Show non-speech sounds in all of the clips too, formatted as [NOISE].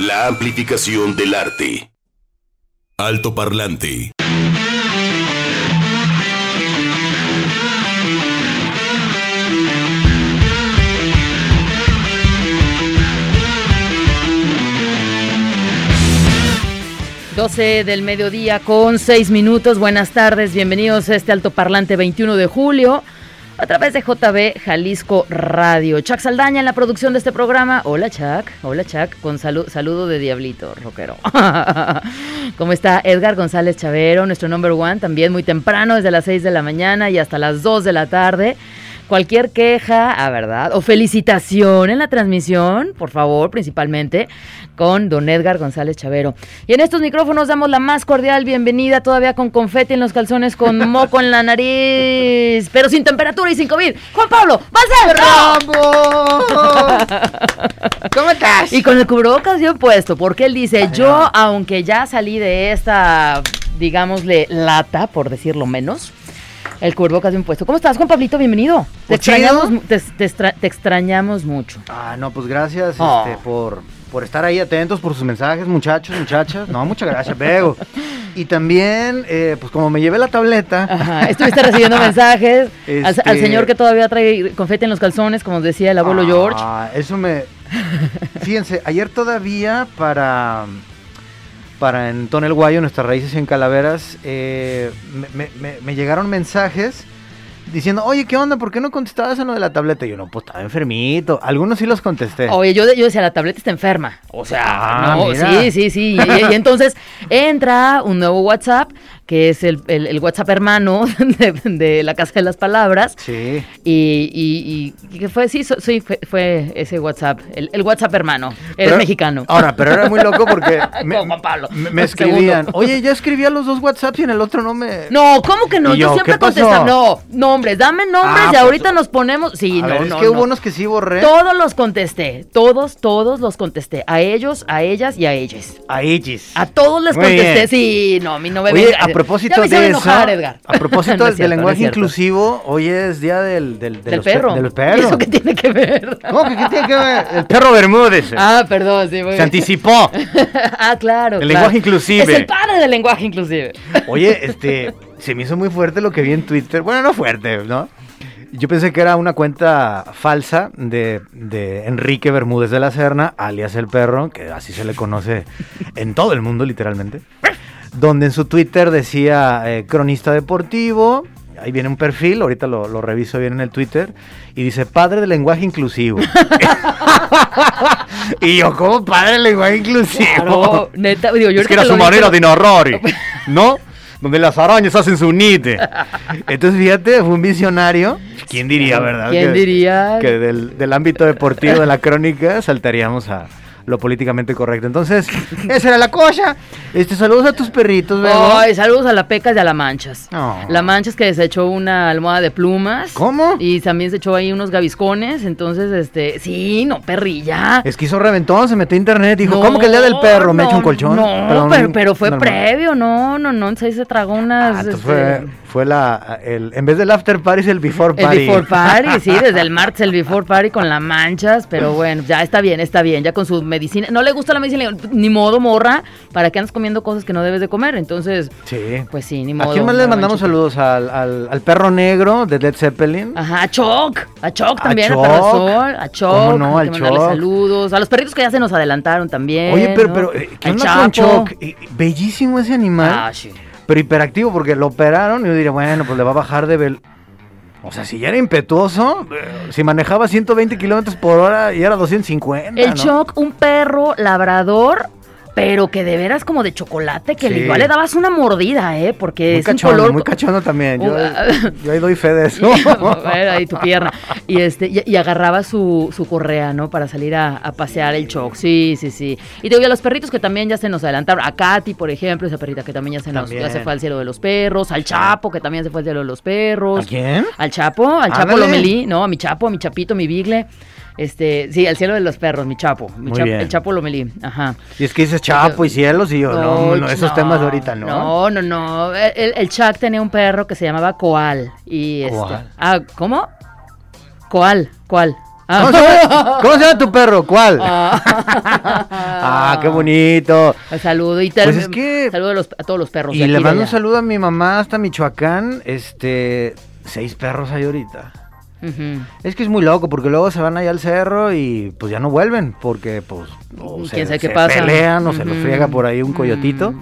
La amplificación del arte. Alto parlante. ...12 del mediodía con 6 minutos. Buenas tardes, bienvenidos a este altoparlante 21 de julio a través de JB Jalisco Radio. Chuck Saldaña en la producción de este programa. Hola Chuck, hola Chuck, con saludo de Diablito, rockero. [LAUGHS] ¿Cómo está Edgar González Chavero, nuestro number one? También muy temprano, desde las 6 de la mañana y hasta las 2 de la tarde. Cualquier queja, a ah, verdad, o felicitación en la transmisión, por favor, principalmente con don Edgar González Chavero. Y en estos micrófonos damos la más cordial bienvenida, todavía con confeti en los calzones, con [LAUGHS] moco en la nariz, pero sin temperatura y sin COVID. Juan Pablo, ¡vas ¡Rambo! ¿Cómo estás? Y con el cubrebocas yo puesto, porque él dice, yo, aunque ya salí de esta, digámosle, lata, por decirlo menos, el cubrebocas un puesto. ¿Cómo estás, Juan Pablito? Bienvenido. Te pues extrañamos, te, extrañamos mucho. Ah, no, pues gracias oh. este, por, por estar ahí atentos, por sus mensajes, muchachos, muchachas. No, muchas gracias, Bego. Y también, eh, pues como me llevé la tableta. Ajá, estuviste recibiendo [LAUGHS] mensajes al, este señor que todavía trae confeti en los calzones, como decía el abuelo George. Ah, eso me... Fíjense, ayer todavía para para en Tonel Guayo, nuestras raíces en Calaveras, eh, me, llegaron mensajes diciendo, oye, ¿qué onda? ¿Por qué no contestabas en lo de la tableta? Y yo, no, pues estaba enfermito. Algunos sí los contesté. Oye, yo, yo decía, la tableta está enferma. O sea, ah, no, sí, sí, sí. y, entonces entra un nuevo WhatsApp que es el, el, WhatsApp hermano [LAUGHS] de, la Casa de las Palabras. Sí. Y, y, que fue, sí, sí fue, ese WhatsApp, el, WhatsApp hermano. Eres mexicano. Ahora, pero era muy loco porque [LAUGHS] me, Juan Pablo, me, escribían, oye, ya escribía los dos WhatsApps y en el otro no me... [LAUGHS] No, ¿cómo que no? Yo, siempre contestaba, no, nombres, dame nombres ah, y ahorita pues, nos ponemos... Sí, no, es que hubo unos que sí borré. Todos los contesté, todos, todos los contesté. A ellos, a ellas y a ellas. A ellas. A todos les contesté, sí, no, a mí no me... Oye, propósito de eso, a propósito [LAUGHS] del lenguaje inclusivo, hoy es día del, del, del perro. Del [LAUGHS] perro. ¿Eso qué tiene que ver? ¿Cómo que qué tiene que ver? El perro Bermúdez. Ah, perdón, sí. Se anticipó. [LAUGHS] ah, claro. El lenguaje inclusivo. Es el padre del lenguaje inclusive. Oye, este, se me hizo muy fuerte lo que vi en Twitter. Bueno, no fuerte, ¿no? Yo pensé que era una cuenta falsa de, de, Enrique Bermúdez de la Serna, alias el perro, que así se le conoce en todo el mundo, literalmente donde en su Twitter decía eh, cronista deportivo, ahí viene un perfil, ahorita lo, reviso bien en el Twitter, y dice padre del lenguaje inclusivo. [LAUGHS] [LAUGHS] y yo, ¿cómo padre del lenguaje inclusivo? neta, digo, yo es que era su manera de narrar, ¿no? Donde las arañas hacen su nite. Entonces, fíjate, fue un visionario. ¿Quién diría, verdad? ¿Quién diría? Que del, del ámbito deportivo de la crónica saltaríamos a, lo políticamente correcto. Entonces, [LAUGHS] esa era la cosa. Este, saludos a tus perritos, ¿verdad? Ay, saludos a la Pecas y a la Manchas. La Manchas que se echó una almohada de plumas. ¿Cómo? Y también se echó ahí unos gaviscones. Entonces, este, sí, no, perrilla. Es que hizo reventón, se metió a internet dijo, ¿cómo que el día del perro me echa un colchón? No, pero, fue previo, no, no, no. Entonces se tragó unas. Ah, este, fue, fue la, el, en vez del after party es el before party. El before party, sí, [LAUGHS] desde el martes el before party con las manchas, pero bueno, ya está bien, está bien, ya con su medicina. No le gusta la medicina, ni modo morra, ¿para que andas comiendo cosas que no debes de comer? Entonces, sí. pues sí, ni modo. ¿A quién más le mandamos saludos? Al, al, perro negro de Led Zeppelin. Ajá, a Choc, a Choc también, a, Sol, a Choc. ¿Cómo no, al Choc. saludos, a los perritos que ya se nos adelantaron también. Oye, pero, pero, eh, ¿qué onda con Choc? Eh, bellísimo ese animal. Ah, sí pero hiperactivo porque lo operaron y yo diría, bueno, pues le va a bajar de... Vel o sea, si ya era impetuoso, eh, si manejaba 120 kilómetros por hora y era 250. El Choc, un perro labrador pero que de veras como de chocolate, que igual le dabas una mordida, ¿eh? Porque es un color... Muy cachondo también, yo, yo, ahí doy fe de eso. [LAUGHS] ahí tu pierna. Y, este, y, agarraba su, su, correa, ¿no? Para salir a, pasear el choc, sí, sí, sí. Y te digo, a los perritos que también ya se nos adelantaron, a Katy, por ejemplo, esa perrita que también ya se, nos, ya se fue al cielo de los perros, al Chapo, que también se fue al cielo de los perros. ¿A quién? Al Chapo, al Chapo Lomelí, ¿no? A mi Chapo, a mi Chapito, mi Bigle. Este, sí, el cielo de los perros, mi chapo. Mi chapo el chapo Lomelí, ajá. Y es que dices chapo y cielos y yo, no, no, esos temas de ahorita, ¿no? No, no, no. El, el Chuck tenía un perro que se llamaba Coal. Y este. Ah, ¿cómo? Coal, ¿cuál? ¿Cómo, se llama, cómo se llama tu perro? ¿Cuál? [LAUGHS] ah, qué bonito. Un saludo y te- Pues es que- saludo a, los- a todos los perros. Y de le aquí mando un saludo a mi mamá hasta Michoacán. Este, seis perros hay ahorita. Es que es muy loco porque luego se van allá al cerro y pues ya no vuelven porque pues o se, ¿Quién sabe qué se pasa? pelean o se los friega por ahí un coyotito. Mm.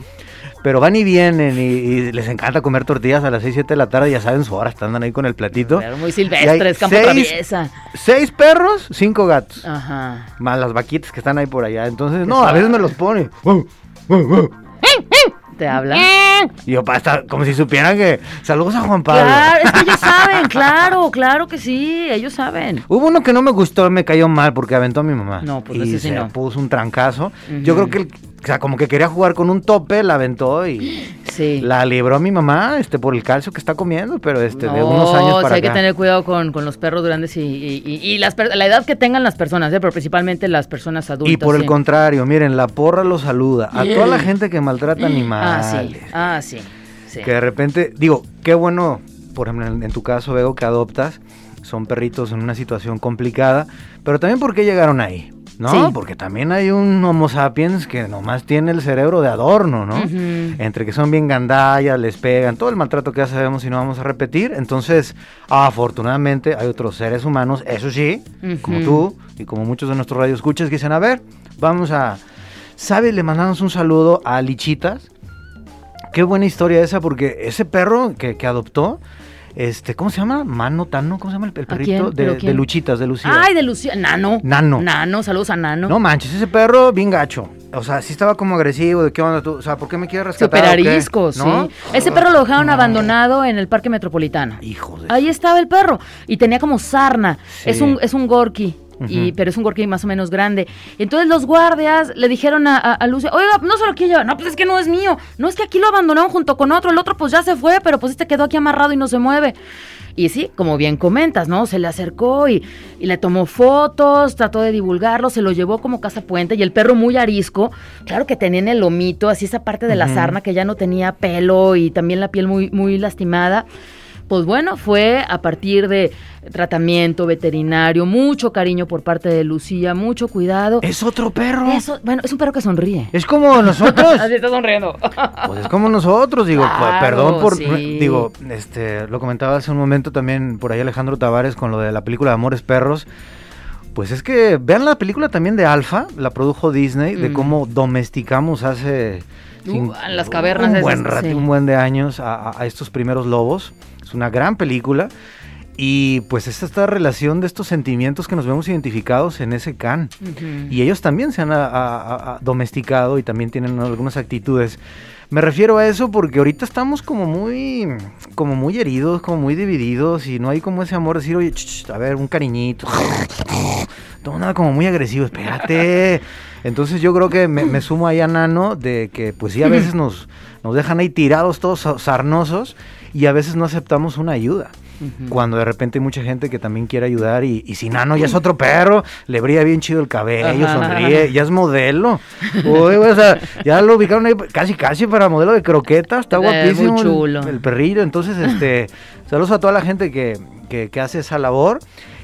Pero van y vienen y, y les encanta comer tortillas a las 6, 7 de la tarde, ya saben su hora, están ahí con el platito. Pero muy silvestres, campo seis- traviesa. Seis perros, cinco gatos. Ajá. Más las vaquitas que están ahí por allá. Entonces, no, a veces me los pone. [LAUGHS] ¿Te habla? Y yo, para estar como si supieran que. Saludos a Juan Pablo. Claro, es que ellos [LAUGHS] saben, claro, claro que sí, ellos saben. Hubo uno que no me gustó, me cayó mal porque aventó a mi mamá. No, pues y ese sí se no. puso un trancazo. Yo creo que, el- sea, como que quería jugar con un tope, la aventó y [GASPS] Sí. la libró a mi mamá, este, por el calcio que está comiendo, pero este, de No, unos años para hay que tener cuidado con, con los perros grandes y, y- y- y las per- la edad que tengan las personas, ¿eh? pero principalmente las personas adultas. Y por el sí. contrario, miren, la porra lo saluda a toda la [LAUGHS] gente que maltrata Ah, animales. sí, ah, sí. Que de repente, digo, qué bueno, por ejemplo, en, en tu caso veo que adoptas, son perritos en una situación complicada, pero también por qué llegaron ahí, ¿no? Sí. Porque también hay un Homo sapiens que nomás tiene el cerebro de adorno, ¿no? Entre que son bien gandallas, les pegan, todo el maltrato que ya sabemos y no vamos a repetir. Entonces, afortunadamente hay otros seres humanos, eso sí, como tú y como muchos de nuestros radioescuchas que dicen, a ver, vamos a... ¿Sabes? Le mandamos un saludo a Lichitas. Qué buena historia esa, porque ese perro que, que adoptó, este, ¿cómo se llama? Mano Tano, ¿cómo se llama el, el perrito? ¿Pero De, Luchitas, de Lucía. Ay, de Lucía. Nano. Nano. Nano, saludos a Nano. No manches, ese perro bien gacho. O sea, sí estaba como agresivo, ¿de qué onda tú? O sea, ¿por qué me quieres rescatar? Super arisco, sí. ¿No? Ese perro lo dejaron No. abandonado en el parque metropolitano. Hijo de... Ahí estaba el perro. Y tenía como sarna. Sí. Es un, es un gorky. Y, pero es un gorky más o menos grande. Entonces los guardias le dijeron a, a, a Lucia, oiga, no se lo quiero llevar. No, pues es que no es mío. No, es que aquí lo abandonaron junto con otro. El otro pues ya se fue, pero pues este quedó aquí amarrado y no se mueve. Y sí, como bien comentas, ¿no? Se le acercó y, y le tomó fotos, trató de divulgarlo, se lo llevó como casa puente y el perro muy arisco, claro que tenía en el lomito, así esa parte de la sarna que ya no tenía pelo y también la piel muy, muy lastimada. Pues bueno, fue a partir de tratamiento veterinario, mucho cariño por parte de Lucía, mucho cuidado. Es otro perro. Eso, bueno, es un perro que sonríe. Es como nosotros. [LAUGHS] Así está sonriendo. [LAUGHS] Pues es como nosotros, digo, Claro, perdón por, sí. digo, este, lo comentaba hace un momento también por ahí Alejandro Tavares con lo de la película de Amores Perros. Pues es que vean la película también de Alfa, la produjo Disney, de Mm. cómo domesticamos hace Uh, en las cavernas un esas, buen rato, sí. un buen de años a estos primeros lobos. Es una gran película. Y pues es esta relación de estos sentimientos que nos vemos identificados en ese can. Ujú. Y ellos también se han a- a- a- domesticado y también tienen algunas actitudes. Me refiero a eso porque ahorita estamos como muy, como muy heridos, como muy divididos y no hay como ese amor de decir, oye, ch, a ver, un cariñito. Todo nada como muy agresivo, espérate. Entonces yo creo que me, me sumo ahí a Nano de que pues sí a veces nos, nos dejan ahí tirados todos sa- sarnosos y a veces no aceptamos una ayuda. Cuando de repente hay mucha gente que también quiere ayudar y, y si Nano ya es otro perro, le brilla bien chido el cabello, Ajá. sonríe, ya es modelo. [LAUGHS] Uy, o sea, ya lo ubicaron ahí casi casi para modelo de croqueta, está Eh, muy guapísimo el- chulo. El, perrillo. Entonces, este, saludos a toda la gente que, que, que hace esa labor.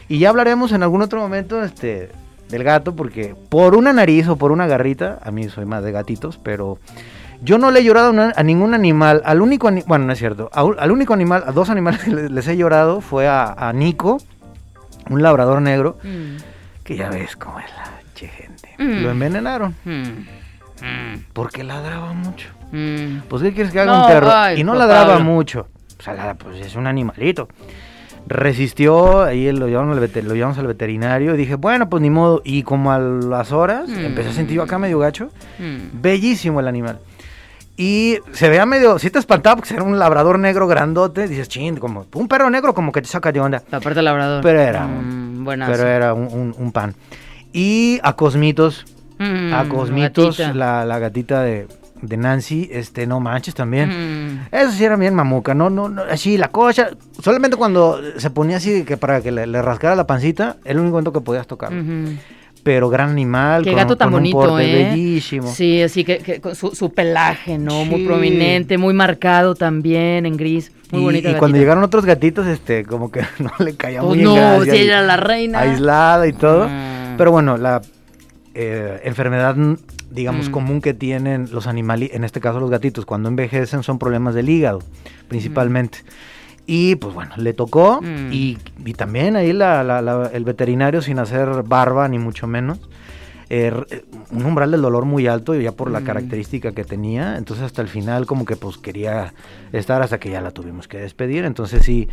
Y ya hablaremos en algún otro momento este, del gato, porque por una nariz o por una garrita, a mí soy más de gatitos, pero yo no le he llorado a ningún animal. Al único, bueno, no es cierto, al único animal, a dos animales que le- les he llorado fue a, a Nico, un labrador negro, Mm. que ya ves cómo es la che gente. Mm. Lo envenenaron Mm. Porque ladraba mucho. Pues, ¿qué quieres que haga No, un perro? ay, y no ladraba mucho. O sea, pues es un animalito. Resistió, ahí lo llevamos, al lo llevamos al veterinario y dije, bueno, pues ni modo. Y como a las horas, Mm. empecé a sentir yo acá medio gacho. Mm. Bellísimo el animal. Y se veía medio, si te espantaba porque era un labrador negro grandote. Dices, ching, como un perro negro como que te saca de onda. La parte del labrador. Pero era, Mm, buenazo. pero era un, un- un pan. Y a Cosmitos, Mm, a Cosmitos, gatita. la, la gatita de, de Nancy, este, no manches también. Mm. Eso sí era bien mamuca, no, no, no, así la cosa, solamente cuando se ponía así que para que le, le rascara la pancita, el único momento que podías tocar. Ujú. Pero gran animal. Qué con- gato tan con un bonito, porte ¿eh? bellísimo. Sí, así que, que con su, su pelaje, ¿no? Muy prominente, muy marcado también en gris. Muy y, bonita y cuando llegaron otros gatitos, este, como que [LAUGHS] no le caía Pues muy en no, gracia si y- ella era la reina. aislada y todo. Mm. Pero bueno, la eh, enfermedad, mm, digamos, Mm. común que tienen los animales, en este caso los gatitos, cuando envejecen son problemas del hígado, principalmente. Y pues bueno, le tocó Mm. y, y también ahí la- la- la- el veterinario sin hacer barba ni mucho menos. eh, r- un umbral del dolor muy alto ya por la Mm. característica que tenía entonces hasta el final como que pues quería estar hasta que ya la tuvimos que despedir entonces sí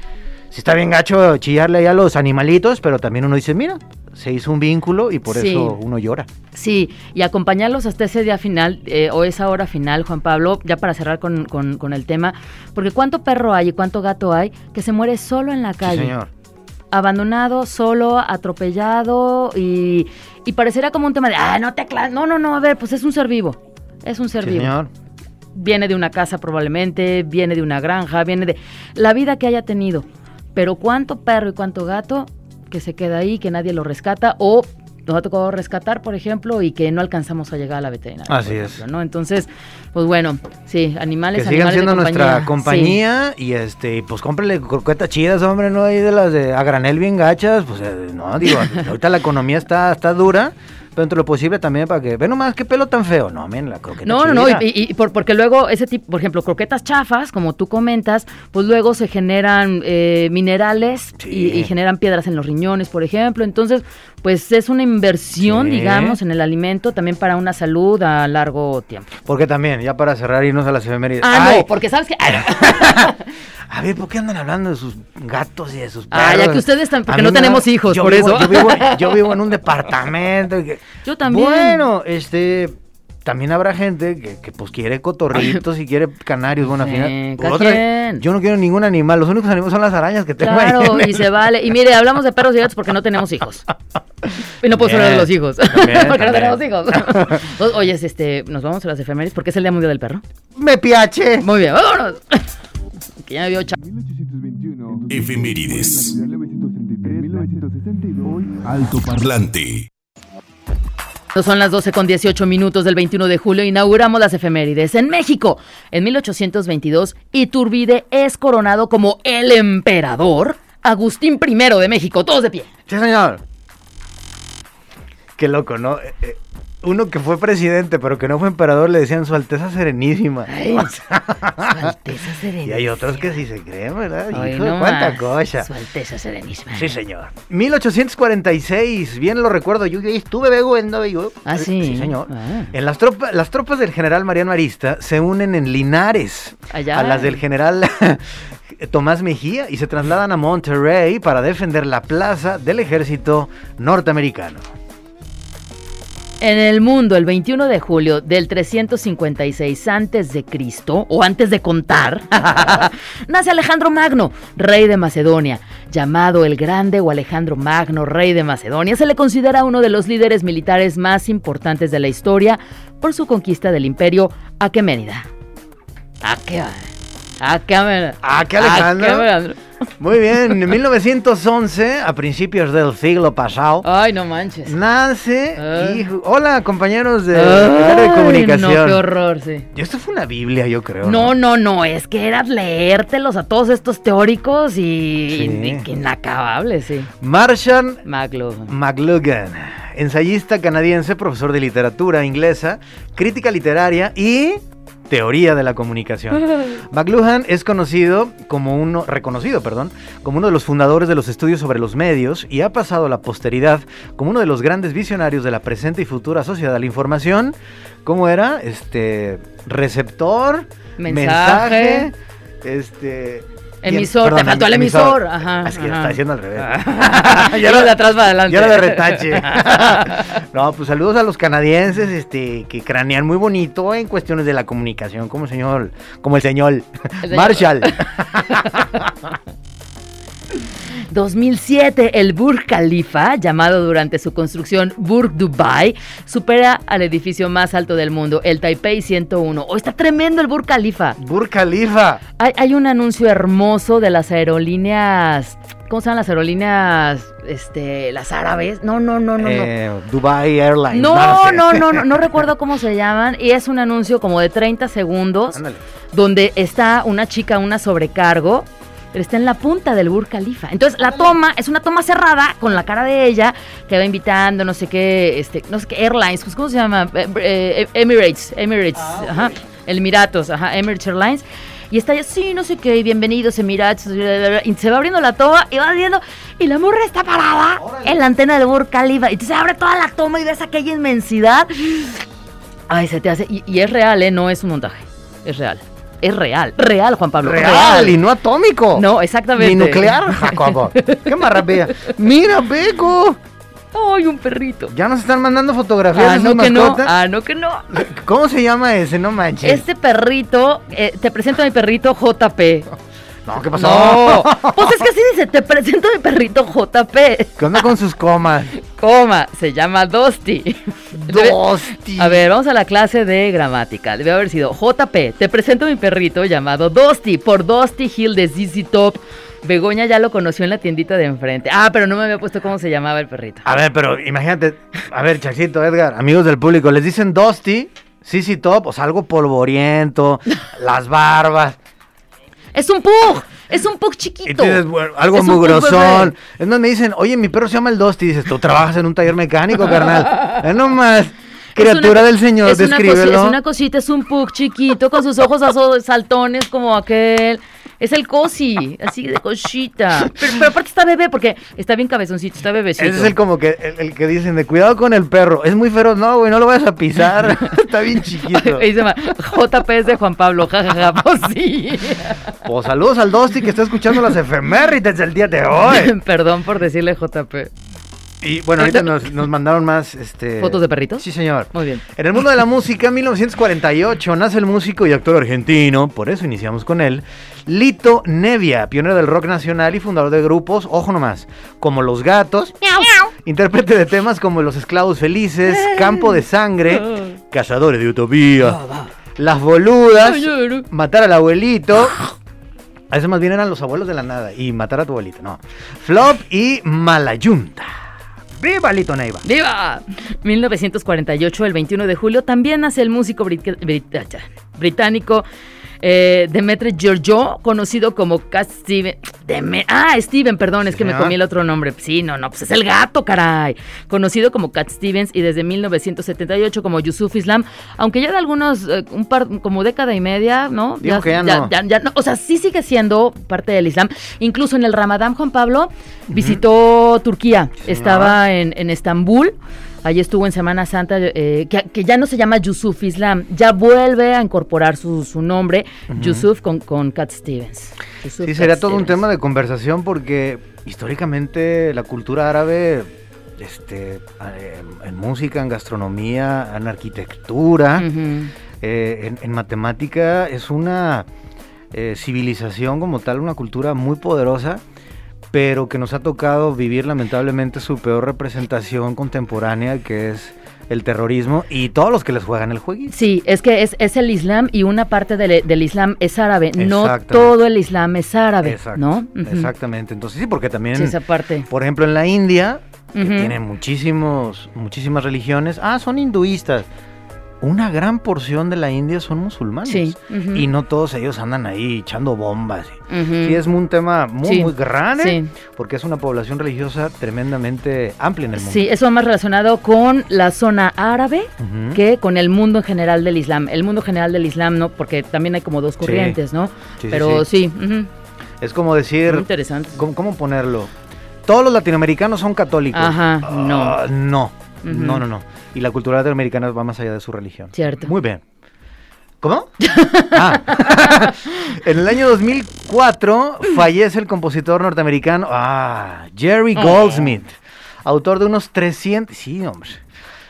sí está bien gacho chillarle ahí a los animalitos pero también uno dice mira se hizo un vínculo y por Sí. eso uno llora Sí, y acompañarlos hasta ese día final eh, o esa hora final, Juan Pablo, ya para cerrar con, con- con el tema, porque cuánto perro hay y cuánto gato hay que se muere solo en la sí calle. señor abandonado, solo, atropellado y, y parecería como un tema de, ah, no te acla-". No, no, no, a ver, pues es un ser vivo. Es un ser sí vivo. señor Viene de una casa probablemente, viene de una granja, viene de la vida que haya tenido. Pero cuánto perro y cuánto gato que se queda ahí, que nadie lo rescata o nos ha tocado rescatar, por ejemplo, y que no alcanzamos a llegar a la veterinaria. Así es. ¿no? Entonces, pues bueno, sí, animales, que sigan animales siendo de nuestra compañía. y este pues cómprele croquetas chidas hombre no hay de las de a granel bien gachas pues eh, no digo ahorita la economía está está dura pero entre lo posible también para que ve nomás qué pelo tan feo no miren la croqueta No, no, no, y, por- porque luego ese tipo, por ejemplo, croquetas chafas, como tú comentas, pues luego se generan eh, minerales Sí. y, y generan piedras en los riñones, por ejemplo. Entonces, pues es una inversión, Sí. digamos, en el alimento también para una salud a largo tiempo. porque también ya para cerrar irnos a las efemérides Ah, Ay, no, porque sabes que... [LAUGHS] a ver por qué andan hablando de sus gatos y de sus Ah, ya perros? que ustedes están- porque no tenemos hijos, yo por vivo- eso. yo vivo, yo vivo en un [LAUGHS] departamento y que- Yo también. Bueno, este. También habrá gente que, que, pues quiere cotorritos y quiere canarios. Bueno, al final. otra- yo no quiero ningún animal. Los únicos animales son las arañas que tengo Claro, y el- se vale. Y mire, hablamos de perros y gatos porque no tenemos hijos. Y no puedo hablar de los hijos. también, [LAUGHS] porque no tenemos hijos. O- Oye, este, nos vamos a las efemérides porque es el Día Mundial del Perro. ¡Me piache! Muy bien, vámonos. que ya me vio cha- 1821. Efemérides. 1933, 1962. Alto Parlante. Son las 12 con 18 minutos del 21 de julio. Inauguramos las efemérides. En México, en 1822, Iturbide es coronado como el emperador Agustín I de México. Todos de pie. Sí, señor. Qué loco, ¿no? Eh, eh, Uno que fue presidente, pero que no fue emperador, le decían Su Alteza Serenísima. Ay, Su Alteza Serenísima. [LAUGHS] y hay otros que sí se creen, ¿verdad? Ay, Hijo, no cuánta cosa. Su Alteza Serenísima. Sí, señor. 1846, bien lo recuerdo, yo estuve vego en yo. Ah, sí. Sí, señor. Ah. En las tropas, las tropas del general Mariano Arista se unen en Linares Allá. a las del general [LAUGHS] Tomás Mejía y se trasladan a Monterrey para defender la plaza del ejército norteamericano. En el mundo, el 21 de julio del 356 antes de Cristo, o antes de contar, [LAUGHS] nace Alejandro Magno, rey de Macedonia. Llamado el Grande o Alejandro Magno, rey de Macedonia, se le considera uno de los líderes militares más importantes de la historia por su conquista del imperio aqueménida. Aquea- Aqueménida. Ah, ¿qué Alejandro? Aqueménida. Muy bien, en 1911, a principios del siglo pasado, Ay, no manches. nace... Ah. hijo- hola, compañeros de, comunicación. No, qué horror, sí. Esto fue una Biblia, yo creo. No, no, no, es que era leértelos a todos estos teóricos y, Sí. y que inacabable, sí. Marshall McLuhan. McLuhan, ensayista canadiense, profesor de literatura inglesa, crítica literaria y teoría de la comunicación. [LAUGHS] McLuhan es conocido como uno, reconocido, perdón, como uno de los fundadores de los estudios sobre los medios y ha pasado a la posteridad como uno de los grandes visionarios de la presente y futura sociedad de la información. ¿Cómo era? Este receptor, Mensaje. mensaje, este Emisor, perdón, te faltó el emisor. Ajá. Es que ajá. está diciendo al revés. [LAUGHS] ya lo de atrás para adelante. Ya era de retache. [LAUGHS] no, pues saludos a los canadienses, este, que cranean muy bonito en cuestiones de la comunicación, como el señor, como el señor, El señor. Marshall. [LAUGHS] 2007, el Burj Khalifa, llamado durante su construcción Burj Dubai, supera al edificio más alto del mundo, el Taipei 101. ¡Oh, está tremendo el Burj Khalifa! Burj Khalifa. Hay, hay un anuncio hermoso de las aerolíneas ¿cómo se llaman las aerolíneas? Este, las árabes. No, no, no, no, no. Eh, Dubai Airlines. No, sé. no, no, no, no recuerdo cómo se llaman. Y es un anuncio como de 30 segundos Ándale. donde está una chica, una sobrecargo, pero está en la punta del Burj Khalifa. Entonces la toma es una toma cerrada con la cara de ella que va invitando no sé qué, este, no sé qué airlines, pues, ¿cómo se llama? Eh, eh, Emirates, Emirates, ajá, Emiratos, ajá, Emirates Airlines. Y está ella, sí, no sé qué, bienvenidos Emirates, y se va abriendo la toma y va viendo, y la morra está parada en la antena del Burj Khalifa, y se abre toda la toma y ves aquella inmensidad. Ay, se te hace, y, y es real, ¿eh? No es un montaje, es real. Es real, real, Juan Pablo. Real y no atómico. No, exactamente. Ni nuclear, [LAUGHS] Jacobo. Qué maravilla. Mira, Beco. Ay, un perrito. Ya nos están mandando fotografías Ah, de no que no. mascotas. Ah, no que no. ¿Cómo se llama ese? No manches. Este perrito, eh, te presento a mi perrito JP. No, ¿qué pasó? No. Pues es que así dice, te presento a mi perrito JP. ¿Qué onda con sus comas? Coma, se llama. Debe- Dosti. A ver, vamos a la clase de gramática. Debe haber sido JP. Te presento a mi perrito llamado Dusty por Dusty Hill de ZZ Top. Begoña ya lo conoció en la tiendita de enfrente. Ah, pero no me había puesto cómo se llamaba el perrito. A ver, pero imagínate. A ver, Chachito, Edgar, amigos del público, les dicen Dusty, CC Top, o sea, algo polvoriento, [LAUGHS] las barbas. Es un pug. Es un pug chiquito. bueno, algo Es mugrosón. bebé. Es me dicen, oye, mi perro se llama el Dusty. Dices, tú trabajas en un taller mecánico, carnal. [LAUGHS] Es nomás, criatura una- del Señor, es una, cosi- descríbelo. es una cosita, es un pug chiquito con sus ojos saltones como aquel. Es el cosi, así de cosita. Pero, pero aparte está bebé porque está bien cabezoncito, está bebecito. Ese es el como que el, el que dicen de cuidado con el perro. Es muy feroz, no, güey, no lo vayas a pisar. [LAUGHS] [LAUGHS] Está bien chiquito. Ahí se llama JP es de Juan Pablo, jajaja, [LAUGHS] pues sí. Pues saludos al Dusty que está escuchando las efemérides del día de hoy. Perdón por decirle JP. Y bueno, ahorita nos, nos mandaron más este ¿Fotos de perritos? Sí, señor. Muy bien. En el mundo de la música, en 1948, nace el músico y actor argentino, por eso iniciamos con él, Lito Nevia, pionero del rock nacional y fundador de grupos, ojo nomás, como Los Gatos, intérprete de temas como Los Esclavos Felices, Campo de Sangre, Cazadores de Utopía, Las Boludas, Matar al Abuelito. A eso más bien eran los abuelos de la nada y matar a tu abuelito, no. Flop y Malayunta. ¡Viva Lito Neiva! ¡Viva! 1948, el 21 de julio, también nace el músico brit- brit- británico eh, Demetre Giorgio, conocido como Cat Steven. Deme- ah, Steven, perdón, es que me comí el otro nombre. Sí, no, no, pues es el gato, caray. Conocido como Cat Stevens y desde 1978 como Yusuf Islam, aunque ya de algunos, eh, un par, como década y media, ¿no? Dijo que ya no. ya no. O sea, sí sigue siendo parte del Islam. Incluso en el Ramadán, Juan Pablo visitó Turquía. Estaba en, en Estambul. Allí estuvo en Semana Santa, eh, que, que ya no se llama Yusuf Islam, ya vuelve a incorporar su, su nombre, Yusuf con, con Cat Stevens. Yusuf Sí, Cat sería todo un tema de conversación porque históricamente la cultura árabe, este, en música, en gastronomía, en arquitectura, eh, en, en matemática, es una eh, civilización como tal, una cultura muy poderosa, pero que nos ha tocado vivir lamentablemente su peor representación contemporánea, que es el terrorismo y todos los que les juegan el jueguito. Sí, es que es, es el Islam y una parte del, del Islam es árabe. No todo el Islam es árabe, Exacto, ¿no? Exactamente. Entonces sí, porque también, Sí, esa parte. por ejemplo, en la India, que Ujú. tiene muchísimos, muchísimas religiones, ah, son hinduistas. Una gran porción de la India son musulmanes. Sí. Y no todos ellos andan ahí echando bombas. Ujú. Sí, es un tema muy, Sí, muy grande, sí. porque es una población religiosa tremendamente amplia en el mundo. Sí, eso va más relacionado con la zona árabe que con el mundo en general del Islam. El mundo general del Islam, ¿no? Porque también hay como dos corrientes, ¿no? Sí, sí, Pero sí, Es como muy decir, interesante. ¿cómo, cómo ponerlo? Todos los latinoamericanos son católicos. Ajá, no. Ah, no. No, no, no. Y la cultura latinoamericana va más allá de su religión. Cierto. Muy bien. ¿Cómo? [LAUGHS] Ah. [LAUGHS] en el año 2004 fallece el compositor norteamericano ah, Jerry Oh. Goldsmith, autor de unos 300, sí, hombre,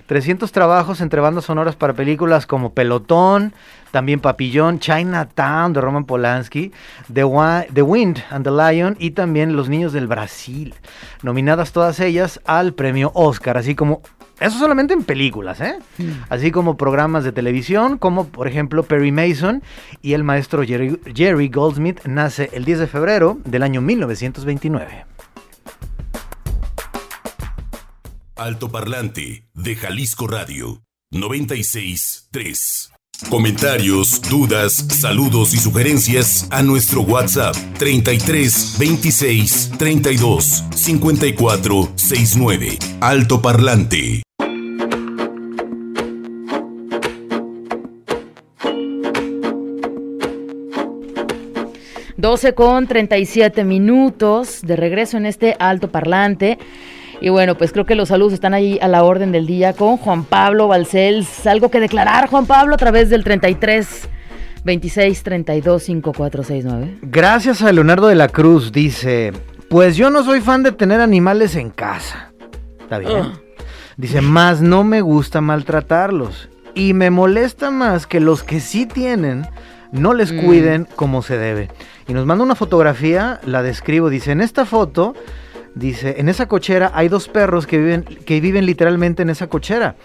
300 trabajos entre bandas sonoras para películas como Pelotón, también Papillón, Chinatown de Roman Polanski, The Wind and the Lion y también Los Niños del Brasil, nominadas todas ellas al premio Oscar, así como eso solamente en películas, ¿eh? Hmm. Así como programas de televisión, como por ejemplo Perry Mason y el maestro Jerry, Goldsmith nace el 10 de febrero del año 1929. Altoparlante de Jalisco Radio 963. Comentarios, dudas, saludos y sugerencias a nuestro WhatsApp 33 26 32 54 69. Alto Parlante. 12 con 37 minutos de regreso en este alto parlante. Y bueno, pues creo que los saludos están ahí a la orden del día con Juan Pablo Balcells. ¿Algo que declarar, Juan Pablo, a través del 33 26 32 5469? Gracias a Leonardo de la Cruz, dice, pues yo no soy fan de tener animales en casa. Está bien. Ah. Dice, más no me gusta maltratarlos. Y me molesta más que los que sí tienen no les Mm. cuiden como se debe. Y nos manda una fotografía, la describo, dice, en esta foto, dice, en esa cochera hay dos perros que viven, que viven literalmente en esa cochera.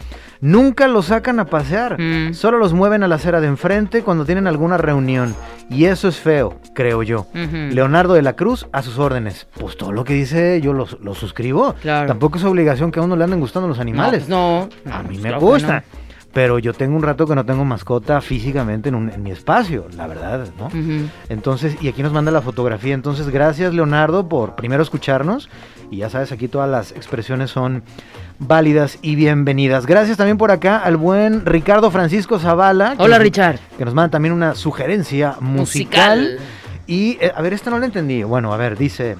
Nunca los sacan a pasear, Mm. solo los mueven a la acera de enfrente cuando tienen alguna reunión. Y eso es feo, creo yo. Leonardo de la Cruz, a sus órdenes. Pues todo lo que dice yo lo, lo suscribo. Claro. Tampoco es obligación que a uno le anden gustando los animales. No, no. A mí pues me claro gusta. no. Pero yo tengo un rato que no tengo mascota físicamente en, un- en mi espacio, la verdad, ¿no? Entonces, y aquí nos manda la fotografía. Entonces, gracias Leonardo por primero escucharnos. Y ya sabes, aquí todas las expresiones son válidas y bienvenidas. Gracias también por acá al buen Ricardo Francisco Zavala. Hola, Richard. Que nos manda también una sugerencia musical. Y, eh, a ver, esta no la entendí. Bueno, a ver, dice,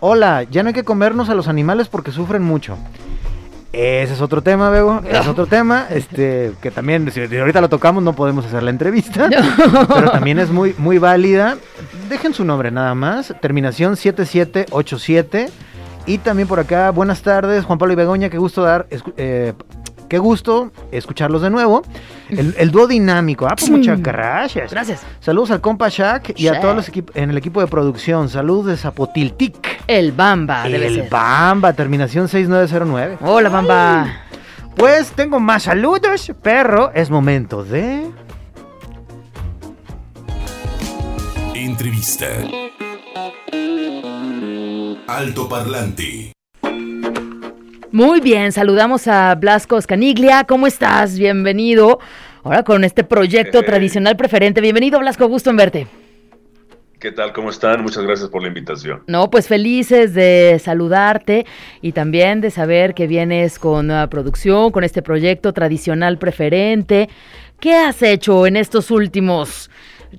hola, ya no hay que comernos a los animales porque sufren mucho. Ese es otro tema, Bego. Es otro tema, este, que también, si ahorita lo tocamos, no podemos hacer la entrevista. Pero también es muy, muy válida. Dejen su nombre nada más. Terminación 7787. Y también por acá, buenas tardes, Juan Pablo y Begoña, qué gusto dar, eh, qué gusto escucharlos de nuevo. El, el dúo dinámico. Ah, pues muchas gracias. Gracias. Saludos al compa Shaq y a todos los en el equipo de producción. Saludos de Zapotiltic. El Bamba, debe el ser. Bamba, terminación 6909. Hola, Bamba. Pues tengo más saludos, perro. Es momento de... Entrevista. Altoparlante. Muy bien, saludamos a Blasco Scaniglia. ¿Cómo estás? Bienvenido. Ahora con este proyecto Eh. tradicional preferente. Bienvenido, Blasco. Gusto en verte. ¿Qué tal? ¿Cómo están? Muchas gracias por la invitación. No, pues felices de saludarte y también de saber que vienes con nueva producción, con este proyecto tradicional preferente. ¿Qué has hecho en estos últimos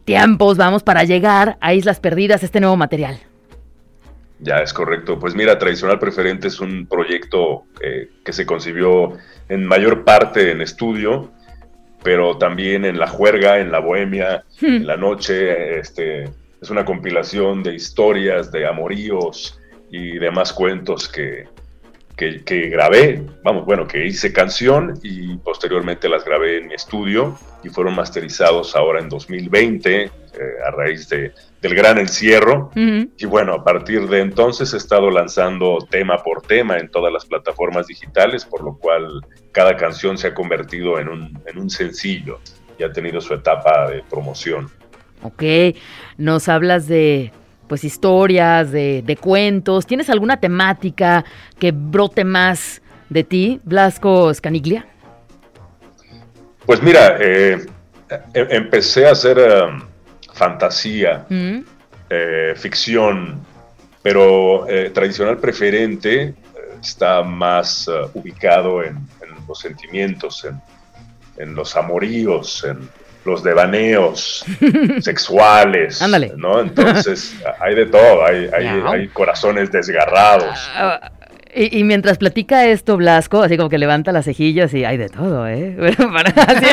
tiempos, vamos, para llegar a Islas Perdidas, este nuevo material? Ya es correcto. Pues mira, Tradicional Preferente es un proyecto eh, que se concibió en mayor parte en estudio, pero también en la juerga, en la bohemia, en la noche. Este, es una compilación de historias, de amoríos y demás cuentos que, que, que grabé, vamos, bueno, que hice canción y posteriormente las grabé en mi estudio y fueron masterizados ahora en 2020 eh, a raíz de, del gran encierro. Ujú. Y bueno, a partir de entonces he estado lanzando tema por tema en todas las plataformas digitales, por lo cual cada canción se ha convertido en un, en un sencillo y ha tenido su etapa de promoción. Ok, nos hablas de pues historias, de, de cuentos. ¿Tienes alguna temática que brote más de ti, Blasco Scaniglia? Pues mira, eh, em- empecé a hacer em, fantasía, Mm, eh, ficción, pero eh, tradicional preferente está más ubicado en, en los sentimientos, en, en los amoríos, en los devaneos [LAUGHS] sexuales, Ándale. ¿no? Entonces hay de todo, hay, hay, hay corazones desgarrados. Y, y mientras platica esto, Blasco, así como que levanta las cejillas y hay de todo, ¿eh? [LAUGHS] Para- así-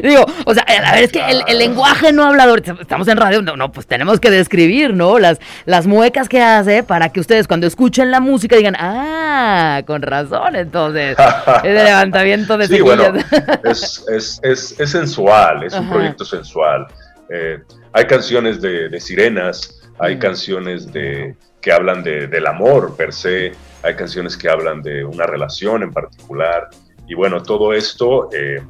[LAUGHS] Digo, o sea, a ver, es que el, el lenguaje no hablador, estamos en radio, no, no, pues tenemos que describir, ¿no? Las, las muecas que hace para que ustedes cuando escuchen la música digan, ah, con razón, entonces, es de levantamiento de [LAUGHS] Sí, cejillas. bueno, es, es, es, es sensual, es un proyecto sensual. Eh, hay canciones de, de sirenas, hay Mm. canciones de, que hablan de, del amor per se, hay canciones que hablan de una relación en particular. Y bueno, todo esto eh,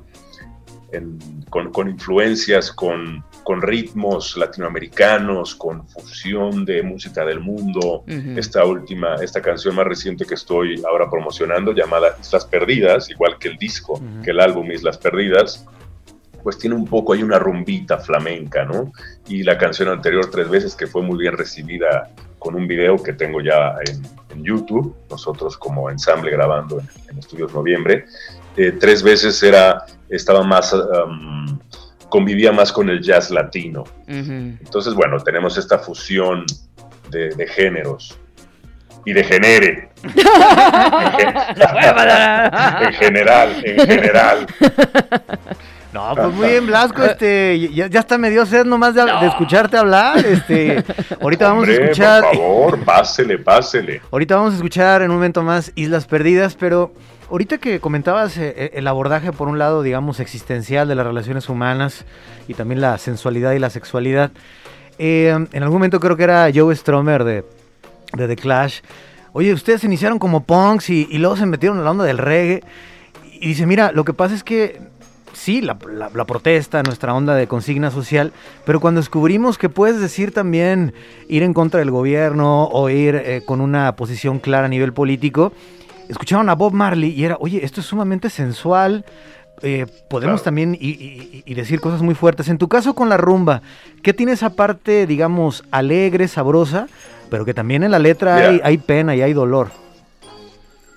en- con, con influencias, con, con ritmos latinoamericanos, con fusión de música del mundo. Ujú. Esta última, esta canción más reciente que estoy ahora promocionando, llamada Islas Perdidas, igual que el disco, Ujú. que el álbum Islas Perdidas, pues tiene un poco, hay una rumbita flamenca, ¿no? Y la canción anterior, Tres veces, que fue muy bien recibida con un video que tengo ya en, en YouTube, nosotros como ensamble grabando en, en Estudios Noviembre, eh, Tres veces era, estaba más, um, convivía más con el jazz latino. Entonces, bueno, tenemos esta fusión de, de géneros y de genere. [LAUGHS] en general, en general. [LAUGHS] No, pues muy bien, Blasco, este, ya, ya hasta me dio sed nomás de, de escucharte hablar, este, [LAUGHS] ahorita vamos Hombre, a escuchar, Por favor, pásele, pásele. ahorita vamos a escuchar en un momento más Islas Perdidas, pero ahorita que comentabas eh, eh, el abordaje por un lado, digamos, existencial de las relaciones humanas y también la sensualidad y la sexualidad, eh, en algún momento creo que era Joe Stromer de, de The Clash, oye, ustedes iniciaron como punks y, y luego se metieron en la onda del reggae, y dice, mira, lo que pasa es que sí, la, la- la protesta, nuestra onda de consigna social, pero cuando descubrimos que puedes decir también ir en contra del gobierno o ir eh, con una posición clara a nivel político, escucharon a Bob Marley y era, oye, esto es sumamente sensual. eh, podemos Claro. también y, y- y decir cosas muy fuertes. En tu caso con la rumba, ¿qué tiene esa parte, digamos, alegre, sabrosa, pero que también en la letra Mira. hay, hay pena y hay dolor?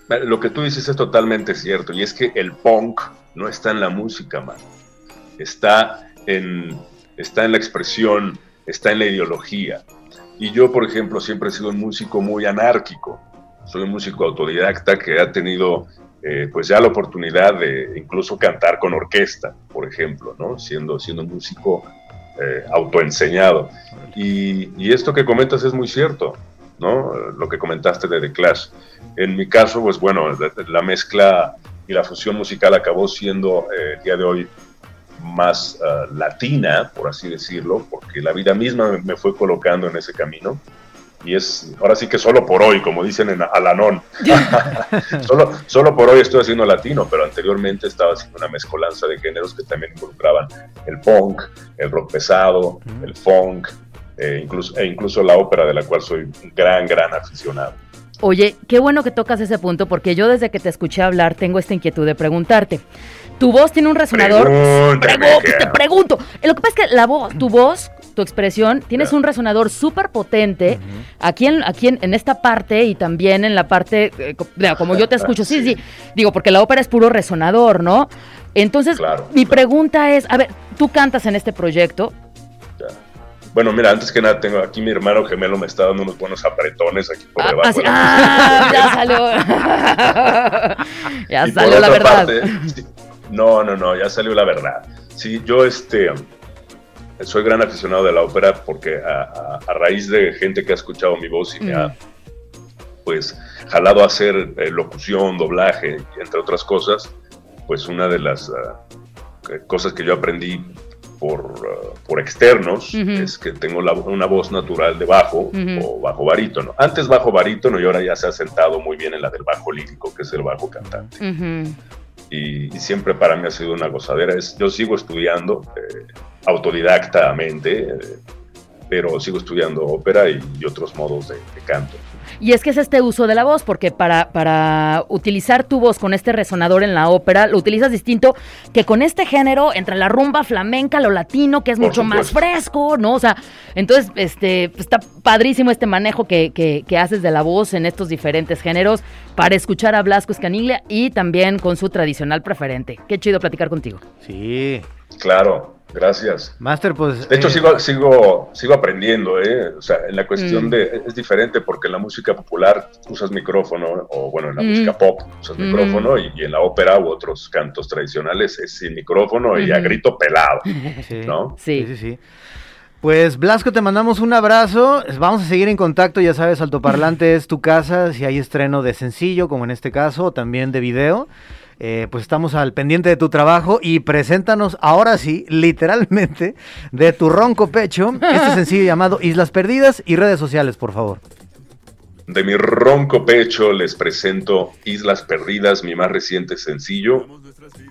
Lo que tú dices es totalmente cierto, y es que el punk no está en la música, man. Está en, está en la expresión, está en la ideología. Y yo, por ejemplo, siempre he sido un músico muy anárquico. Soy un músico autodidacta que ha tenido, eh, pues ya la oportunidad de incluso cantar con orquesta, por ejemplo, ¿no? Siendo, siendo un músico eh, autoenseñado. Y, esto que comentas es muy cierto, ¿no? Lo que comentaste de The Clash. En mi caso, pues bueno, la mezcla y la fusión musical acabó siendo eh, el día de hoy más ah, latina, por así decirlo, porque la vida misma me, me fue colocando en ese camino. Y es, ahora sí que solo por hoy, como dicen en Alanón, [LAUGHS] solo, solo por hoy estoy haciendo latino, pero anteriormente estaba haciendo una mezcolanza de géneros que también involucraban el punk, el rock pesado, el funk, eh, incluso, e incluso la ópera, de la cual soy un gran, gran aficionado. Oye, qué bueno que tocas ese punto porque yo desde que te escuché hablar tengo esta inquietud de preguntarte. Tu voz tiene un resonador. Te pregunto. Lo que pasa es que la voz, tu voz, tu expresión, tienes un resonador súper potente aquí, en, aquí en, en esta parte y también en la parte, eh, como yo te [LAUGHS] escucho. Sí, sí, Sí. Digo, porque la ópera es puro resonador, ¿no? Entonces, Claro, mi claro. pregunta es, a ver, tú cantas en este proyecto. Bueno, mira, antes que nada, tengo aquí mi hermano gemelo me está dando unos buenos apretones aquí por Ah, debajo. así- ah, ya salió. [LAUGHS] ya Y salió la verdad. parte, sí, no, no, no, ya salió la verdad. Sí, yo este, soy gran aficionado de la ópera porque a, a- a raíz de gente que ha escuchado mi voz y me Mm. ha pues jalado a hacer eh, locución, doblaje, entre otras cosas, pues una de las que- cosas que yo aprendí por, ah, por externos es que tengo la- una voz natural de bajo o bajo barítono. Antes bajo barítono y ahora ya se ha sentado muy bien en la del bajo lírico, que es el bajo cantante y, y siempre para mí ha sido una gozadera. Es, yo sigo estudiando eh, autodidactamente, eh, pero sigo estudiando ópera y, y otros modos de, de canto. Y es que es este uso de la voz, porque para, para utilizar tu voz con este resonador en la ópera, lo utilizas distinto que con este género, entre la rumba flamenca, lo latino, que es mucho más fresco, ¿no? O sea, entonces, este, pues, está padrísimo este manejo que, que- que haces de la voz en estos diferentes géneros para escuchar a Blasco Escaniglia y también con su tradicional preferente. Qué chido platicar contigo. Sí. Claro, gracias. Master, pues... De hecho, eh, sigo, sigo, sigo aprendiendo, ¿eh? O sea, en la cuestión Mm. de... Es diferente porque en la música popular usas micrófono, o bueno, en la Mm. música pop usas Mm. micrófono, y, y en la ópera u otros cantos tradicionales es sin micrófono y a grito pelado, Sí. ¿no? Sí. Sí, sí, sí. Pues Blasco, te mandamos un abrazo. Vamos a seguir en contacto, ya sabes, Altoparlante es tu casa. Si hay estreno de sencillo, como en este caso, o también de video, eh, pues estamos al pendiente de tu trabajo y preséntanos ahora sí, literalmente, de tu ronco pecho, este sencillo llamado Islas Perdidas y redes sociales, por favor. De mi ronco pecho les presento Islas Perdidas, mi más reciente sencillo,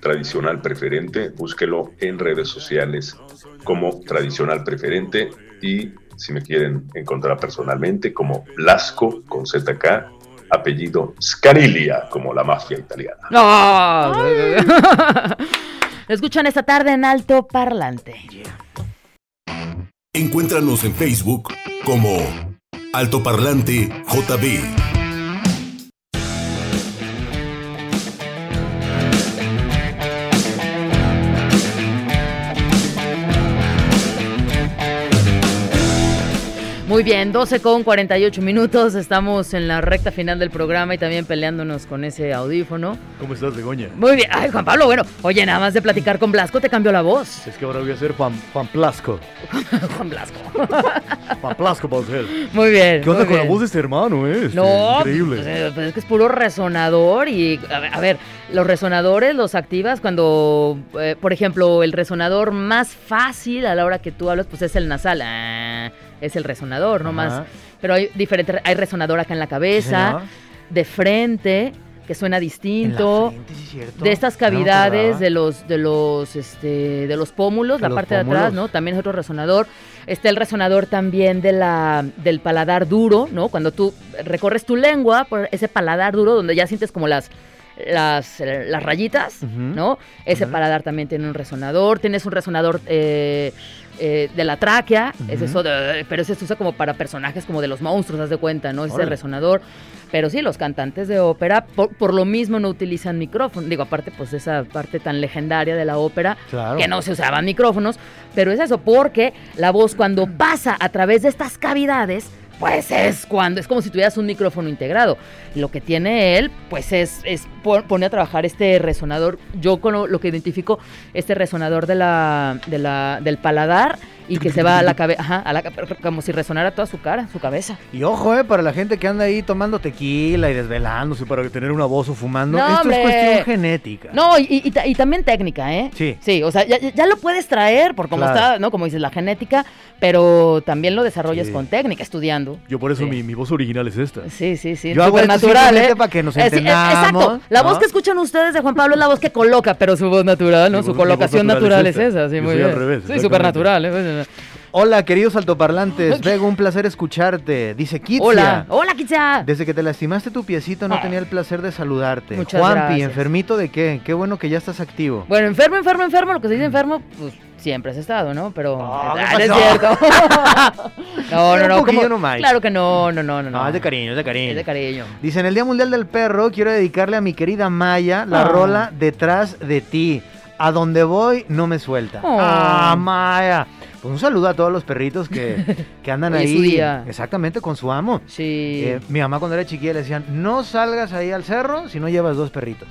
tradicional preferente, búsquelo en redes sociales como tradicional preferente y si me quieren encontrar personalmente como Blasco con ZK, apellido Scarilia como la mafia italiana. ¡No! Lo escuchan esta tarde en Alto Parlante. Encuéntranos en Facebook como Altoparlante JB. Muy bien, 12 con 48 minutos. Estamos en la recta final del programa y también peleándonos con ese audífono. ¿Cómo estás, Begoña? Muy bien. Ay, Juan Pablo, bueno. Oye, nada más de platicar con Blasco te cambió la voz. Es que ahora voy a ser Juan, Juan Plasco. [LAUGHS] Juan Blasco. [LAUGHS] Juan Plasco para. Muy bien. ¿Qué onda con la voz de este hermano, eh? Este, No, Increíble. pues, eh, pues es que es puro resonador y a ver, a ver, los resonadores los activas cuando, eh, por ejemplo, el resonador más fácil a la hora que tú hablas, pues es el nasal, ah, es el resonador, no más. Pero hay diferentes, hay resonador acá en la cabeza, de frente, que suena distinto. frente, sí, cierto. De estas cavidades de los de los este de los pómulos, De la los parte de atrás. ¿no? También es otro resonador. Está el resonador también de la del paladar duro, ¿no? Cuando tú recorres tu lengua por ese paladar duro donde ya sientes como las las, eh, las rayitas. ¿no? Ese paladar también tiene un resonador. Tienes un resonador eh, eh, de la tráquea, es eso, de- pero ese se usa como para personajes como de los monstruos, haz de cuenta, ¿no? Ese resonador. Pero sí, los cantantes de ópera, por, por lo mismo no utilizan micrófono. Digo, aparte, pues esa parte tan legendaria de la ópera, Claro. que no se usaban micrófonos. Pero es eso, porque la voz cuando pasa a través de estas cavidades, pues es cuando, es como si tuvieras un micrófono integrado. Lo que tiene él, pues es, es pone a trabajar este resonador. Yo con lo, lo que identifico, este resonador de la, de la, del paladar y que se va a la cabeza, como si resonara toda su cara, su cabeza. Y ojo, eh, para la gente que anda ahí tomando tequila y desvelándose para tener una voz o fumando, No, esto hombre. es cuestión genética. No, y, y ta- y también técnica, ¿eh? Sí. Sí, o sea, ya, ya lo puedes traer por como Claro. está, ¿no? Como dices, la genética, pero también lo desarrollas Sí. con técnica, estudiando. Yo por eso Sí. mi, mi voz original es esta. Sí, sí, sí. Yo hago esto simplemente ¿eh? para que nos Eh, eh, entendamos, exacto. La voz que escuchan ustedes de Juan Pablo es la voz que coloca, pero su voz natural, ¿no? Su voz- colocación natural natural, es esa, sí, Yo muy bien. al revés, sí, supernatural. ¿eh? Hola, queridos altoparlantes. Vego, un placer escucharte. Dice Kitsia. Hola, hola, Kitsia. Desde que te lastimaste tu piecito no Ah. tenía el placer de saludarte. Muchas Juanpi, gracias. ¿enfermito de qué? Qué bueno que ya estás activo. Bueno, enfermo, enfermo, enfermo, lo que se dice enfermo, pues siempre has estado, ¿no? Pero. Ah, ¿qué Ah, no es cierto. [LAUGHS] [LAUGHS] no, no, no. ¿cómo? nomás. Claro que no, no, no, no. No, es de cariño, es de cariño. Es de cariño. Dice, en el Día Mundial del Perro quiero dedicarle a mi querida Maya la Ah. rola Detrás de ti. A donde voy no me suelta. Oh. Ah, Maya. Pues un saludo a todos los perritos que, [LAUGHS] que andan Hoy ahí. su día. Exactamente, con su amo. Sí. Eh, mi mamá cuando era chiquilla le decían, no salgas ahí al cerro si no llevas dos perritos.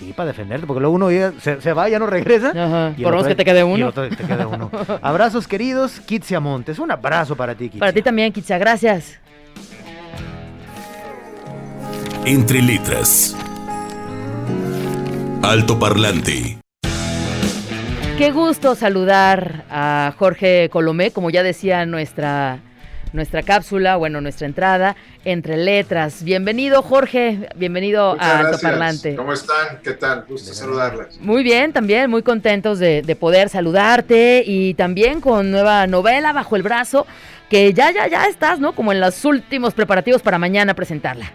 Sí, para defenderte, porque luego uno ya se, se va, ya no regresa. Ajá. y Por lo menos otro- que te quede y el uno. otro te queda uno. [LAUGHS] Abrazos queridos, Kitsia Montes. Un abrazo para ti, Kitsia. Para ti también, Kitsia, gracias. Entre letras. Alto Parlante. Qué gusto saludar a Jorge Colomé, como ya decía nuestra, nuestra cápsula, bueno, nuestra entrada, entre letras. Bienvenido, Jorge, bienvenido Muchas a gracias. Altoparlante. ¿Cómo están? ¿Qué tal? Gusto saludarlas. Muy bien, también muy contentos de, de poder saludarte y también con nueva novela bajo el brazo, que ya, ya, ya estás, ¿no? Como en los últimos preparativos para mañana presentarla.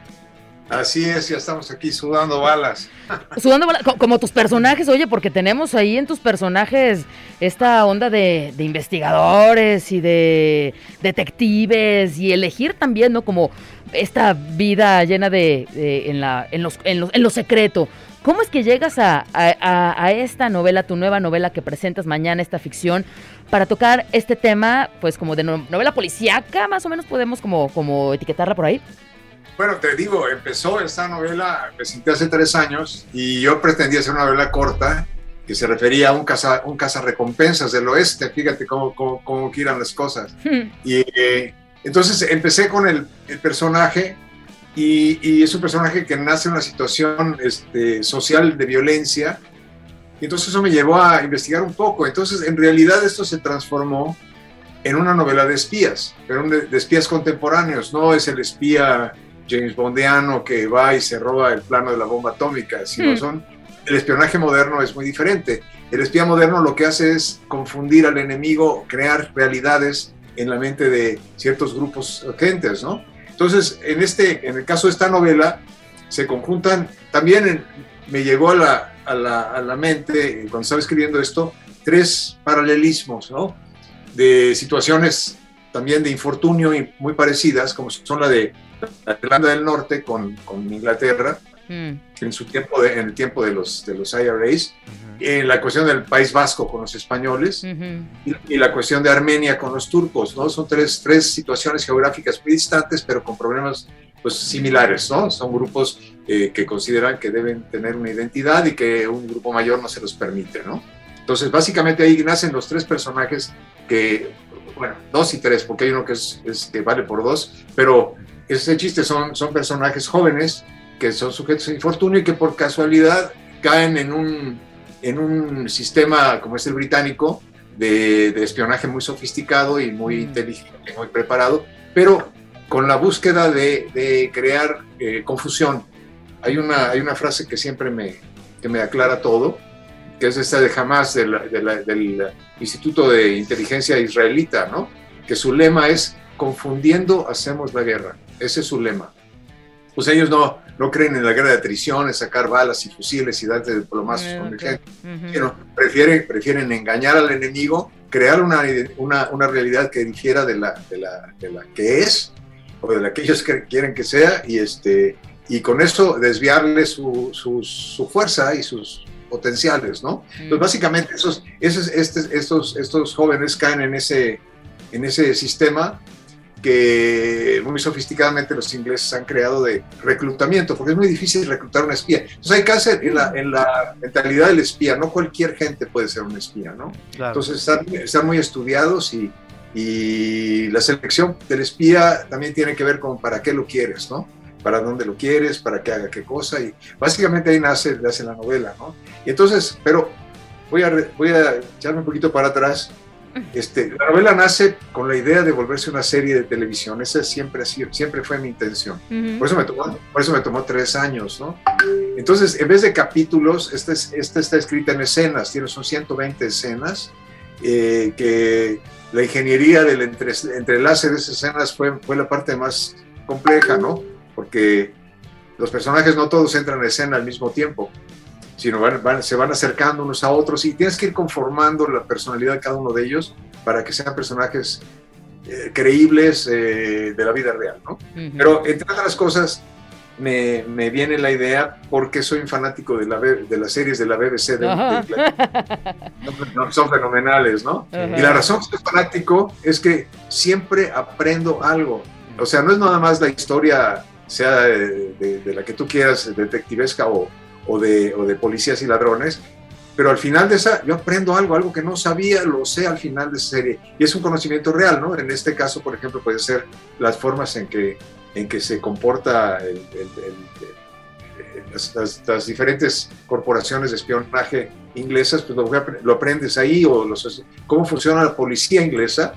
Así es, ya estamos aquí sudando balas. Sudando co- como tus personajes, oye, porque tenemos ahí en tus personajes esta onda de, de investigadores y de detectives y elegir también, ¿no? Como esta vida llena de, en, la, en, los, en, lo, en lo secreto. ¿Cómo es que llegas a, a- a- esta novela, tu nueva novela que presentas mañana, esta ficción, para tocar este tema, pues como de no- novela policíaca, más o menos podemos como, como etiquetarla por ahí? Bueno, te digo, empezó esta novela, presenté hace tres años y yo pretendía hacer una novela corta que se refería a un caza, un cazarrecompensas del oeste. Fíjate cómo, cómo, cómo giran las cosas. Y eh, entonces empecé con el, el personaje y, y es un personaje que nace en una situación este, social de violencia. Y entonces eso me llevó a investigar un poco. Entonces, en realidad esto se transformó en una novela de espías, pero de, de espías contemporáneos. No es el espía James Bondiano que va y se roba el plano de la bomba atómica, sino Hmm. son el espionaje moderno es muy diferente. El espía moderno lo que hace es confundir al enemigo, crear realidades en la mente de ciertos grupos gentes, ¿no? Entonces, en, este, en el caso de esta novela, se conjuntan, también me llegó a la, a, la, a la mente, cuando estaba escribiendo esto, tres paralelismos, ¿no? De situaciones también de infortunio y muy parecidas, como son la de Irlanda del Norte con, con Inglaterra, Mm. en su tiempo, de- en el tiempo de los, de los IRAs, en la cuestión del País Vasco con los españoles Ujú. y, y la cuestión de Armenia con los turcos, ¿no? Son tres, tres situaciones geográficas muy distantes, pero con problemas pues, similares, ¿no? Son grupos eh, que consideran que deben tener una identidad y que un grupo mayor no se los permite, ¿no? Entonces, básicamente ahí nacen los tres personajes que, bueno, dos y tres, porque hay uno que, es, es- que vale por dos, pero ese chiste son, son personajes jóvenes que son sujetos a infortunio y que por casualidad caen en un, en un sistema como es el británico, de, de espionaje muy sofisticado y muy Mm. inteligente, muy preparado, pero con la búsqueda de, de crear eh, confusión. Hay una, hay una frase que siempre me, que me aclara todo, que es esta de Hamas, de la- de la- del Instituto de Inteligencia Israelita, ¿no? que su lema es confundiendo hacemos la guerra. Ese es su lema. Pues ellos no, no creen en la guerra de atrición, en sacar balas y fusiles y darte diplomazos Ah, con ok. gente Ujú. sino prefieren, prefieren engañar al enemigo, crear una, una, una realidad que difiera de la, de, la, de la que es o de la que ellos quieren que sea y, este, y con eso desviarle su, su, su fuerza y sus potenciales, ¿no? Entonces, básicamente esos, esos, estes- estos, estos jóvenes caen en ese, en ese sistema que muy sofisticadamente los ingleses han creado de reclutamiento, porque es muy difícil reclutar un espía. Entonces hay que hacer en la, en la mentalidad del espía, no cualquier gente puede ser un espía, ¿no? Claro. Entonces están, están muy estudiados y, y la selección del espía también tiene que ver con para qué lo quieres, ¿no? Para dónde lo quieres, para que haga qué cosa y básicamente ahí nace, nace la novela, ¿no? Y entonces, pero voy a, voy a echarme un poquito para atrás. Este, la novela nace con la idea de volverse una serie de televisión, esa siempre, siempre fue mi intención. Ujú. Por eso, me tomó, por eso me tomó tres años, ¿no? Entonces, en vez de capítulos, esta, es- esta está escrita en escenas, tiene, son 120 escenas, eh, que la ingeniería del entre- entrelace de esas escenas fue, fue la parte más compleja, ¿no? Porque los personajes no todos entran en escena al mismo tiempo, sino van- van- se van acercando unos a otros y tienes que ir conformando la personalidad de cada uno de ellos para que sean personajes eh, creíbles eh, de la vida real, ¿no? Ujú. Pero entre otras cosas, me, me viene la idea porque soy un fanático de, la, de las series de la BBC de, de Ajá. Inglaterra. [LAUGHS] Son- Son fenomenales, ¿no? Ajá. Y la razón que soy fanático es que siempre aprendo algo. O sea, no es nada más la historia, sea de, de- de la que tú quieras, detectivesca o, o de, o de policías y ladrones, pero al final de esa, yo aprendo algo, algo que no sabía, lo sé al final de esa serie. Y es un conocimiento real, ¿no? En este caso, por ejemplo, puede ser las formas en que, en que se comporta las diferentes corporaciones de espionaje inglesas, pues lo, lo aprendes ahí, o los, cómo funciona la policía inglesa,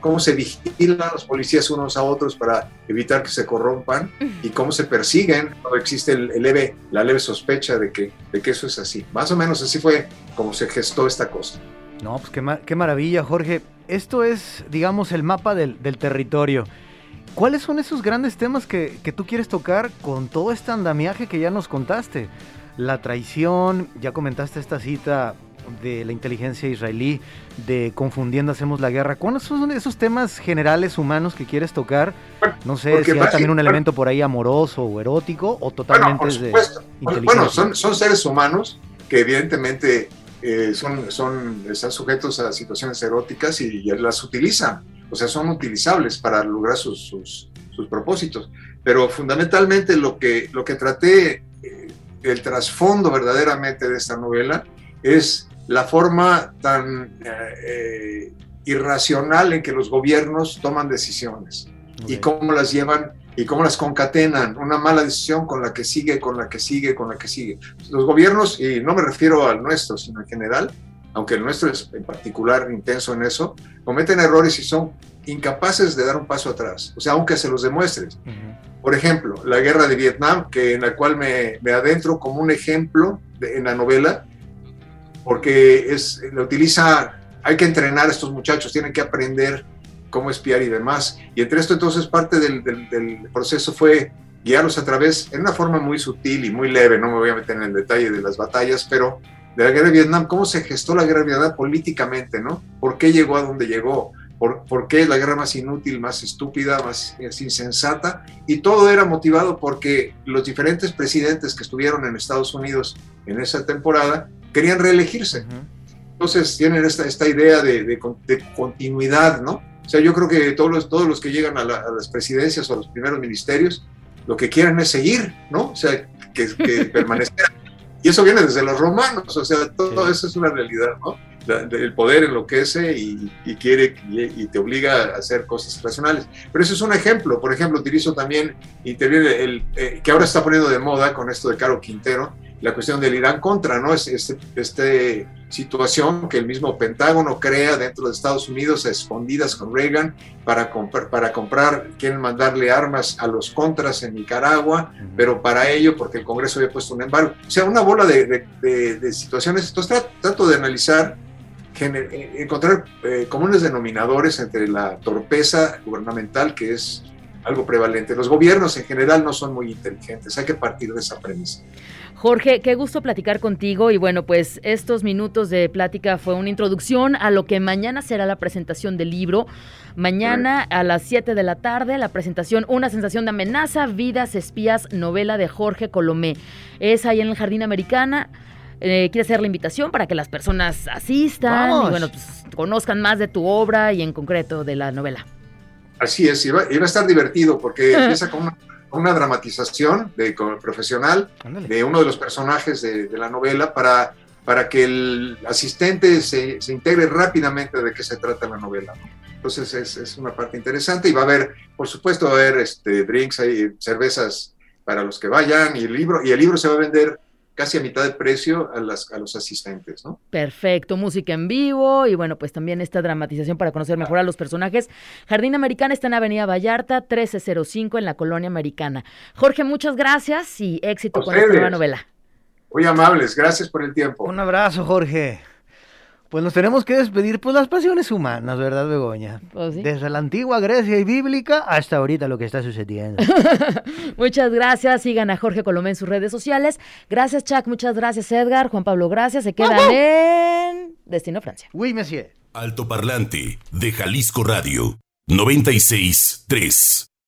cómo se vigilan los policías unos a otros para evitar que se corrompan y cómo se persiguen cuando existe el, el leve, la leve sospecha de que, de que eso es así. Más o menos así fue como se gestó esta cosa. No, pues qué, qué maravilla, Jorge. Esto es, digamos, el mapa del, del territorio. ¿Cuáles son esos grandes temas que, que tú quieres tocar con todo este andamiaje que ya nos contaste? La traición, ya comentaste esta cita de la inteligencia israelí, de confundiendo hacemos la guerra. ¿Cuáles son esos temas generales humanos que quieres tocar? No sé si hay también un bueno- elemento por ahí amoroso o erótico o Bueno, totalmente es de inteligencia. Bueno, son, son seres humanos que evidentemente eh, son, son, están sujetos a situaciones eróticas y, y las utilizan. O sea, son utilizables para lograr sus, sus, sus propósitos. Pero fundamentalmente lo que, lo que traté, eh, el trasfondo verdaderamente de esta novela es la forma tan eh, irracional en que los gobiernos toman decisiones y cómo las llevan y cómo las concatenan, una mala decisión con la que sigue, con la que sigue, con la que sigue. Los gobiernos, y no me refiero al nuestro, sino en general, aunque el nuestro es en particular intenso en eso, cometen errores y son incapaces de dar un paso atrás, o sea, aunque se los demuestres. Por ejemplo, la guerra de Vietnam, que en la cual me, me adentro como un ejemplo de- en la novela, porque es, la utiliza, hay que entrenar a estos muchachos, tienen que aprender cómo espiar y demás. Y entre esto entonces parte del, del- del proceso fue guiarlos a través, en una forma muy sutil y muy leve, no me voy a meter en el detalle de las batallas, pero de la guerra de Vietnam, cómo se gestó la guerra de Vietnam políticamente, ¿no? ¿Por qué llegó a donde llegó? ¿Por, por qué es la guerra más inútil, más estúpida, más es insensata? Y todo era motivado porque los diferentes presidentes que estuvieron en Estados Unidos en esa temporada querían reelegirse. Entonces tienen esta, esta idea de, de de continuidad, ¿no? O sea, yo creo que todos los, todos los que llegan a, la- a las presidencias o a los primeros ministerios, lo que quieren es seguir, ¿no? O sea, que, que [LAUGHS] permanecer. Y eso viene desde los romanos, o sea, todo Sí. eso es una realidad, ¿no? La- el poder enloquece y, y quiere y, y te obliga a hacer cosas racionales. Pero eso es un ejemplo. Por ejemplo, utilizo también, interviene el, eh, que ahora está poniendo de moda con esto de Caro Quintero, la cuestión del Irán contra, ¿no? Es este, este situación que el mismo Pentágono crea dentro de Estados Unidos a escondidas con Reagan para comprar, para comprar, quieren mandarle armas a los contras en Nicaragua, pero para ello, porque el Congreso había puesto un embargo. O sea, una bola de, de- de- de situaciones. Entonces tra- trato de analizar, gener- eh, encontrar eh, comunes denominadores entre la torpeza gubernamental, que es algo prevalente. Los gobiernos en general no son muy inteligentes, hay que partir de esa premisa. Jorge, qué gusto platicar contigo y bueno, pues estos minutos de plática fue una introducción a lo que mañana será la presentación del libro. Mañana a las 7 de la tarde la presentación Una sensación de amenaza, vidas espías, novela de Jorge Colomé. Es ahí en el Jardín Americana. Eh, quiere hacer la invitación para que las personas asistan Vamos. y bueno, pues conozcan más de tu obra y en concreto de la novela. Así es, y va, y va a estar divertido porque [LAUGHS] empieza con una, una dramatización de, con- profesional de uno de los personajes de, de la novela para, para que el asistente se, se integre rápidamente de qué se trata la novela. ¿no? Entonces es, es una parte interesante y va a haber, por supuesto, va a haber este, drinks, hay cervezas para los que vayan y el libro, y el libro se va a vender casi a mitad de precio a, las, a los asistentes. ¿no? Perfecto, música en vivo y bueno, pues también esta dramatización para conocer mejor a los personajes. Jardín Americana está en Avenida Vallarta, 1305 en la Colonia Americana. Jorge, muchas gracias y éxito con esta nueva novela. Muy amables, gracias por el tiempo. Un abrazo, Jorge. Pues nos tenemos que despedir por las pasiones humanas, ¿verdad, Begoña? Pues sí. Desde la antigua Grecia y bíblica hasta ahorita lo que está sucediendo. [LAUGHS] Muchas gracias, sigan a Jorge Colomé en sus redes sociales. Gracias, Chuck, muchas gracias, Edgar, Juan Pablo, gracias. Se quedan en Destino Francia. Oui, monsieur. Altoparlante de Jalisco Radio 96 3.